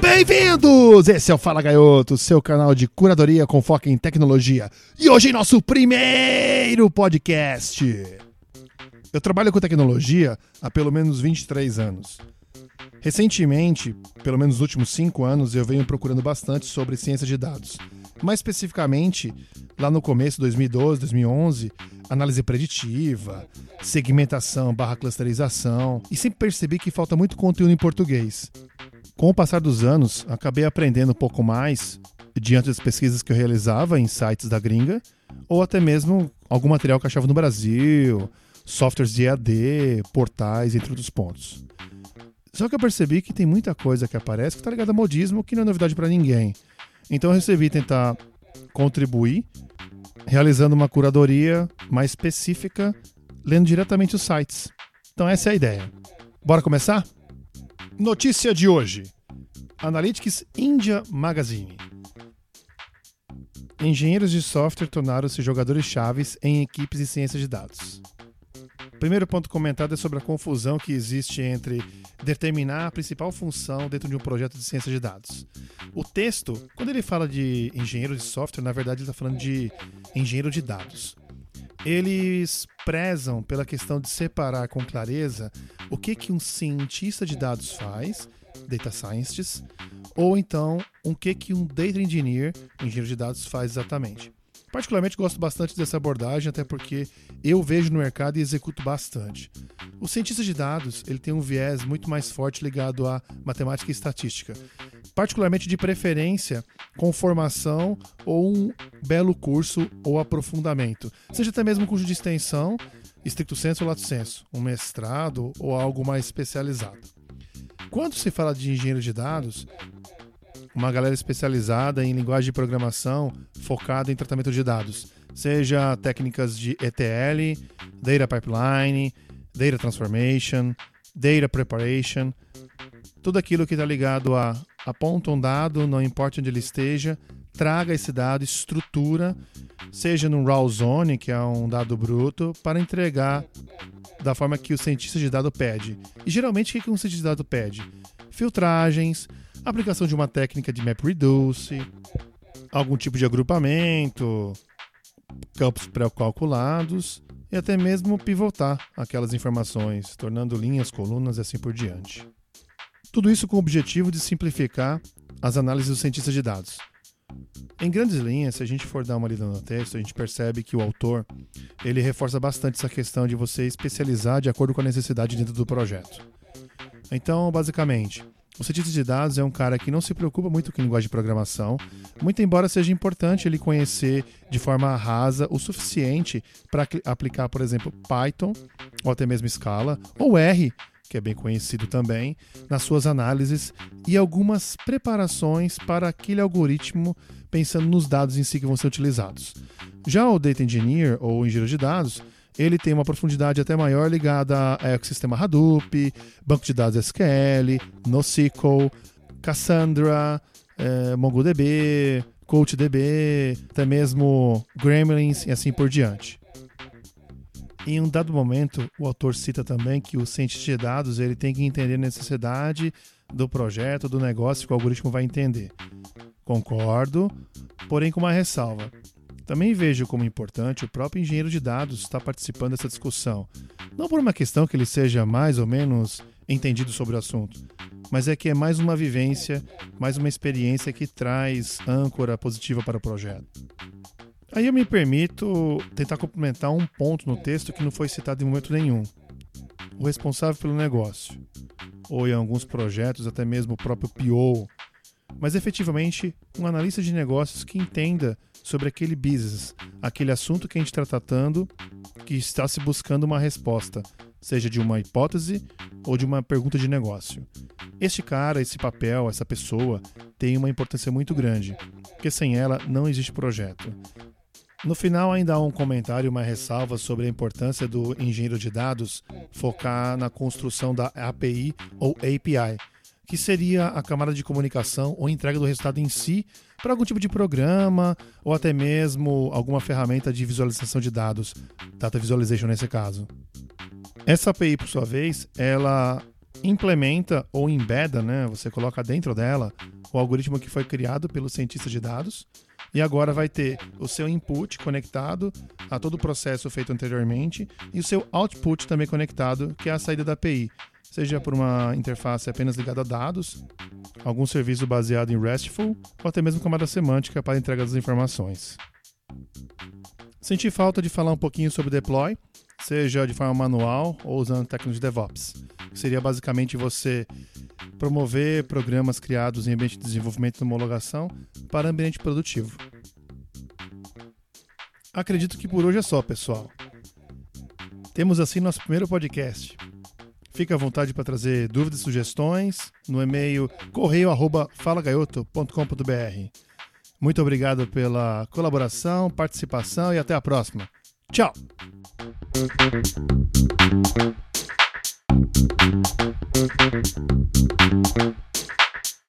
Bem-vindos! Esse é o Fala Gaioto, seu canal de curadoria com foco em tecnologia. E hoje nosso primeiro podcast. Eu trabalho com tecnologia há pelo menos 23 anos. Recentemente, pelo menos nos últimos 5 anos, eu venho procurando bastante sobre ciência de dados. Mais especificamente, lá no começo, 2012, 2011, análise preditiva, segmentação barra clusterização, e sempre percebi que falta muito conteúdo em português. Com o passar dos anos, acabei aprendendo um pouco mais diante das pesquisas que eu realizava em sites da gringa, ou até mesmo algum material que achava no Brasil, softwares de EAD, portais, entre outros pontos. Só que eu percebi que tem muita coisa que aparece que está ligada a modismo, que não é novidade para ninguém. Então eu resolvi tentar contribuir, realizando uma curadoria mais específica, lendo diretamente os sites. Então essa é a ideia. Bora começar? Notícia de hoje: Analytics India Magazine. Engenheiros de software tornaram-se jogadores chaves em equipes de ciência de dados. Primeiro ponto comentado é sobre a confusão que existe entre determinar a principal função dentro de um projeto de ciência de dados. O texto, quando ele fala de engenheiro de software, na verdade ele está falando de engenheiro de dados. Eles prezam pela questão de separar com clareza o que, que um cientista de dados faz, data scientist, ou então o que, que um data engineer, engenheiro de dados, faz exatamente. Particularmente gosto bastante dessa abordagem, até porque eu vejo no mercado e executo bastante. O cientista de dados ele tem um viés muito mais forte ligado à matemática e estatística, particularmente de preferência com formação ou um belo curso ou aprofundamento, seja até mesmo curso de extensão, estricto senso ou lato senso, um mestrado ou algo mais especializado. Quando se fala de engenheiro de dados, uma galera especializada em linguagem de programação focada em tratamento de dados, seja técnicas de ETL, Data Pipeline, Data Transformation, Data Preparation, tudo aquilo que está ligado a aponta um dado, não importa onde ele esteja, traga esse dado, estrutura, seja num raw zone, que é um dado bruto, para entregar da forma que o cientista de dado pede. E geralmente o que um cientista de dado pede? Filtragens, aplicação de uma técnica de MapReduce, algum tipo de agrupamento, campos pré-calculados e até mesmo pivotar aquelas informações, tornando linhas, colunas e assim por diante. Tudo isso com o objetivo de simplificar as análises dos cientistas de dados. Em grandes linhas, se a gente for dar uma lida no texto, a gente percebe que o autor ele reforça bastante essa questão de você especializar de acordo com a necessidade dentro do projeto. Então, basicamente, o cientista de dados é um cara que não se preocupa muito com linguagem de programação, muito embora seja importante ele conhecer de forma rasa o suficiente para aplicar, por exemplo, Python, ou até mesmo Scala, ou R, que é bem conhecido também, nas suas análises e algumas preparações para aquele algoritmo pensando nos dados em si que vão ser utilizados. Já o Data Engineer, ou engenheiro de dados, ele tem uma profundidade até maior ligada ao ecossistema Hadoop, banco de dados SQL, NoSQL, Cassandra, eh, MongoDB, CoachDB, até mesmo Gremlins e assim por diante. Em um dado momento, o autor cita também que o cientista de dados ele tem que entender a necessidade do projeto, do negócio que o algoritmo vai entender. Concordo, porém com uma ressalva. Também vejo como importante o próprio engenheiro de dados estar participando dessa discussão. Não por uma questão que ele seja mais ou menos entendido sobre o assunto, mas é que é mais uma vivência, mais uma experiência que traz âncora positiva para o projeto. Aí eu me permito tentar complementar um ponto no texto que não foi citado em momento nenhum. O responsável pelo negócio, ou em alguns projetos até mesmo o próprio PO, mas efetivamente um analista de negócios que entenda sobre aquele business, aquele assunto que a gente está tratando, que está se buscando uma resposta, seja de uma hipótese ou de uma pergunta de negócio. Este cara, esse papel, essa pessoa tem uma importância muito grande, porque sem ela não existe projeto. No final, ainda há um comentário, uma ressalva sobre a importância do engenheiro de dados focar na construção da API ou API, que seria a camada de comunicação ou entrega do resultado em si para algum tipo de programa ou até mesmo alguma ferramenta de visualização de dados, Data Visualization nesse caso. Essa API, por sua vez, ela implementa ou embeda, né? Você coloca dentro dela o algoritmo que foi criado pelo cientista de dados e agora vai ter o seu input conectado a todo o processo feito anteriormente e o seu output também conectado, que é a saída da API, seja por uma interface apenas ligada a dados, algum serviço baseado em RESTful ou até mesmo camada semântica para entrega das informações. Senti falta de falar um pouquinho sobre deploy, seja de forma manual ou usando técnicas de DevOps. Seria basicamente você promover programas criados em ambiente de desenvolvimento e homologação para ambiente produtivo. Acredito que por hoje é só, pessoal. Temos assim nosso primeiro podcast. Fica à vontade para trazer dúvidas, sugestões no e-mail correio@falagaioto.com.br. Muito obrigado pela colaboração, participação e até a próxima. Tchau.